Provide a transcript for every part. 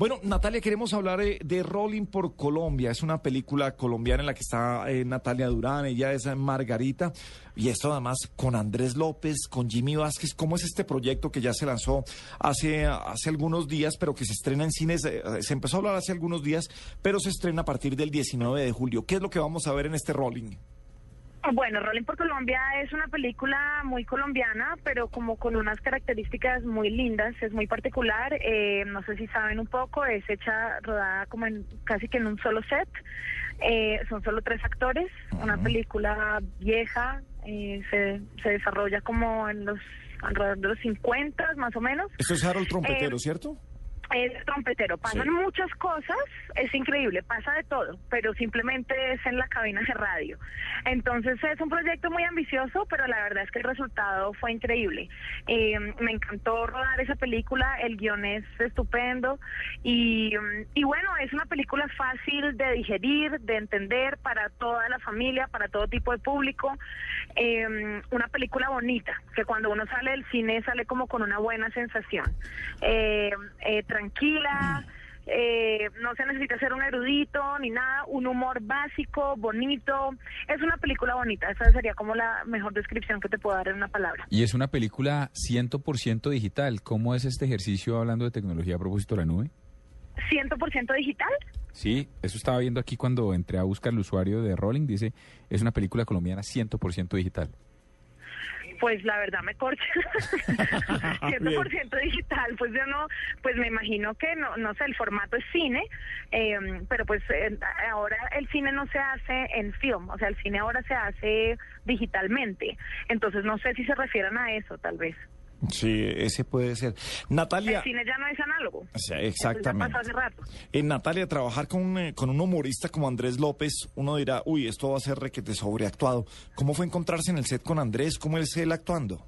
Bueno, Natalia, queremos hablar eh, de Rolling por Colombia. Es una película colombiana en la que está eh, Natalia Durán, ella es Margarita. Y esto además con Andrés López, con Jimmy Vázquez. ¿Cómo es este proyecto que ya se lanzó hace, hace algunos días, pero que se estrena en cines? Eh, se empezó a hablar hace algunos días, pero se estrena a partir del 19 de julio. ¿Qué es lo que vamos a ver en este Rolling? Bueno, Rolling por Colombia es una película muy colombiana, pero como con unas características muy lindas, es muy particular. Eh, no sé si saben un poco, es hecha, rodada como en casi que en un solo set. Eh, son solo tres actores, una película vieja, eh, se, se desarrolla como en los alrededor de los 50 más o menos. Esto es Harold Trompetero, ¿cierto? Es trompetero. Pasan muchas cosas, es increíble, pasa de todo, pero simplemente es en la cabina de radio. Entonces es un proyecto muy ambicioso, pero la verdad es que el resultado fue increíble. Eh, me encantó rodar esa película, el guion es estupendo y, y bueno, es una película fácil de digerir, de entender para toda la familia, para todo tipo de público. Eh, una película bonita, que cuando uno sale del cine sale como con una buena sensación. Eh, eh tranquila. Eh, no se necesita ser un erudito ni nada, un humor básico, bonito. Es una película bonita, esa sería como la mejor descripción que te puedo dar en una palabra. Y es una película 100% digital. ¿Cómo es este ejercicio hablando de tecnología a propósito de la nube? ¿100% digital? Sí, eso estaba viendo aquí cuando entré a buscar el usuario de Rolling. Dice, es una película colombiana 100% digital. Pues la verdad me corcha. 100% digital, pues yo no, pues me imagino que no, no sé, el formato es cine, em, pero pues eh, ahora el cine no se hace en film, o sea, el cine ahora se hace digitalmente. Entonces no sé si se refieren a eso, tal vez. Sí, ese puede ser. Natalia. El cine ya no es análogo. exactamente. En Natalia, trabajar con, eh, con un humorista como Andrés López, uno dirá, uy, esto va a ser requete sobreactuado. ¿Cómo fue encontrarse en el set con Andrés? ¿Cómo es él actuando?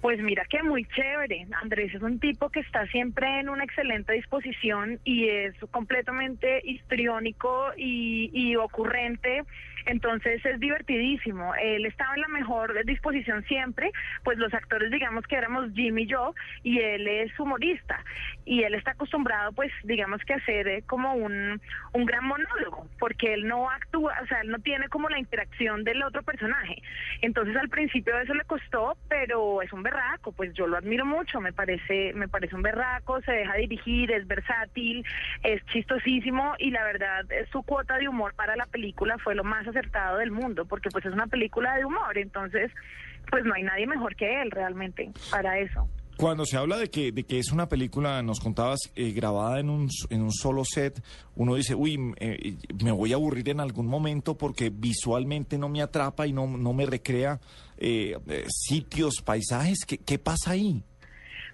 Pues mira que muy chévere. Andrés es un tipo que está siempre en una excelente disposición y es completamente histriónico y, y ocurrente entonces es divertidísimo. Él estaba en la mejor disposición siempre, pues los actores digamos que éramos Jim y yo y él es humorista y él está acostumbrado pues digamos que hacer eh, como un, un gran monólogo porque él no actúa, o sea, él no tiene como la interacción del otro personaje. Entonces al principio eso le costó, pero es un berraco, pues yo lo admiro mucho, me parece me parece un berraco, se deja dirigir, es versátil, es chistosísimo y la verdad su cuota de humor para la película fue lo más acertado del mundo, porque pues es una película de humor, entonces pues no hay nadie mejor que él realmente para eso. Cuando se habla de que, de que es una película, nos contabas, eh, grabada en un, en un solo set, uno dice, uy, eh, me voy a aburrir en algún momento porque visualmente no me atrapa y no, no me recrea eh, sitios, paisajes. ¿Qué, ¿Qué pasa ahí?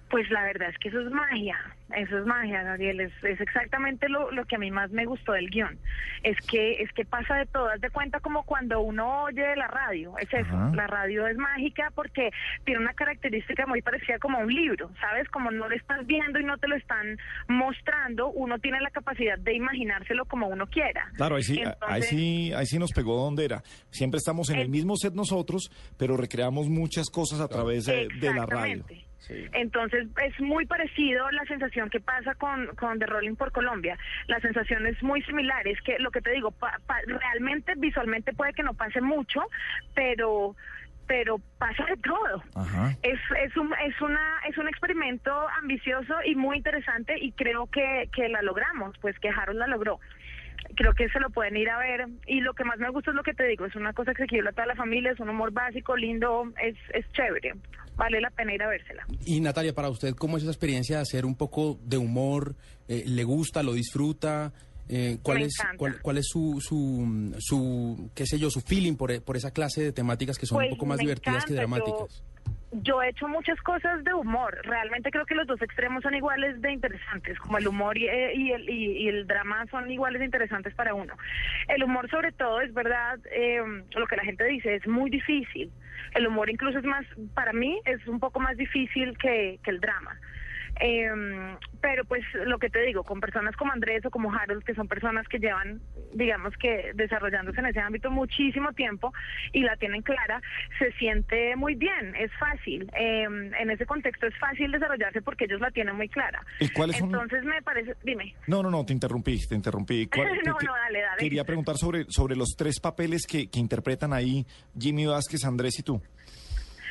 Pues la verdad es que eso es magia, eso es magia, Gabriel, es, es exactamente lo, lo, que a mí más me gustó del guion, es que es que pasa de todo, haz de cuenta como cuando uno oye la radio, es eso, la radio es mágica porque tiene una característica muy parecida como un libro, ¿sabes? Como no lo estás viendo y no te lo están mostrando, uno tiene la capacidad de imaginárselo como uno quiera. Claro, ahí sí, ahí sí, ahí sí nos pegó donde era, siempre estamos en el, mismo set nosotros, pero recreamos muchas cosas a través de, de la radio. Entonces es muy parecido la sensación que pasa con, con The Rolling por Colombia. La sensación es muy similar. Es que lo que te digo, realmente visualmente puede que no pase mucho, pero pero pasa de todo. Es, es, un, es, una, es un experimento ambicioso y muy interesante y creo que, que la logramos, pues que Harold la logró creo que se lo pueden ir a ver y lo que más me gusta es lo que te digo, es una cosa que a toda la familia, es un humor básico, lindo, es, es chévere vale la pena ir a vérsela. Y Natalia, para usted, ¿cómo es esa experiencia de hacer un poco de humor? Eh, ¿Le gusta, lo disfruta? Eh, ¿cuál, es, cuál, es su, su, su, qué sé yo, su feeling por, por esa clase de temáticas que son un pues poco más divertidas que dramáticas? Yo, he hecho muchas cosas de humor. Realmente creo que los dos extremos son iguales de interesantes, como el humor y, eh, y el, y, el drama son iguales de interesantes para uno. El humor sobre todo, es verdad, eh, lo que la gente dice, es muy difícil. El humor incluso es más, para mí, es un poco más difícil que, que el drama. Em, pero pues lo que te digo, con personas como Andrés o como Harold, que son personas que llevan, digamos que desarrollándose en ese ámbito muchísimo tiempo y la tienen clara, se siente muy bien, es fácil. Em, en ese contexto es fácil desarrollarse porque ellos la tienen muy clara. ¿Y cuáles Entonces me parece, dime. No, no, no, te interrumpí, te interrumpí. no, no, dale, dale. Quería preguntar sobre, sobre los tres papeles que, que interpretan ahí Jimmy Vázquez, Andrés y tú.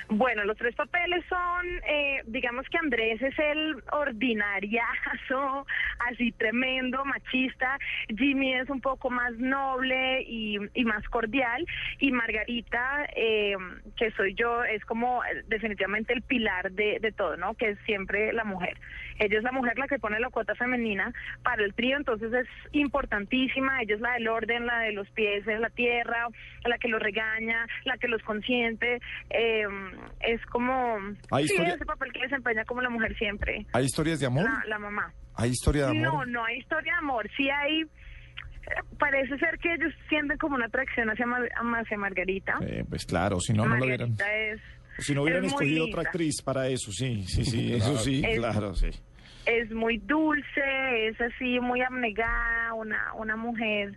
Bueno, los tres papeles son, eh, digamos que Andrés es el ordinariazo, así tremendo, machista. Jimmy es un poco más noble y, más cordial. Y Margarita, eh, que soy yo, es como definitivamente el pilar de, de todo, ¿no? Que es siempre la mujer. Ella es la mujer la que pone la cuota femenina para el trío, entonces es importantísima. Ella es la del orden, la de los pies en la tierra, la que los regaña, la que los consiente. Eh, es como ¿Hay sí, ese papel que desempeña como la mujer siempre. ¿Hay historias de amor? La, mamá. ¿Hay historia de amor? No, no hay historia de amor. Sí hay... Parece ser que ellos sienten como una atracción hacia, hacia Margarita. Eh, pues claro, si no, no lo hubieran... si no hubieran escogido otra actriz para eso, sí, sí, sí, eso sí, claro, sí. Es muy dulce, es así, muy abnegada, una, una mujer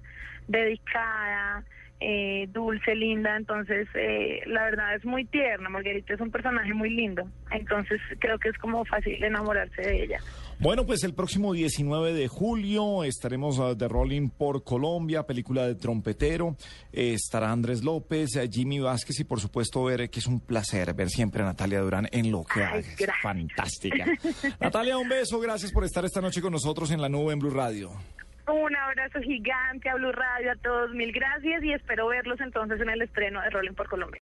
dedicada eh, dulce, linda, entonces eh, la verdad es muy tierna, Margarita es un personaje muy lindo, entonces creo que es como fácil enamorarse de ella. Bueno, pues el próximo 19 de julio estaremos uh, de Rolling por Colombia, película de trompetero, eh, estará Andrés López, eh, Jimmy Vázquez y por supuesto ver que es un placer ver siempre a Natalia Durán en lo que hace. Fantástica. Natalia, un beso, gracias por estar esta noche con nosotros en la nube en Blue Radio. Un abrazo gigante a Blue Radio, a todos, mil gracias y espero verlos entonces en el estreno de Rolling por Colombia.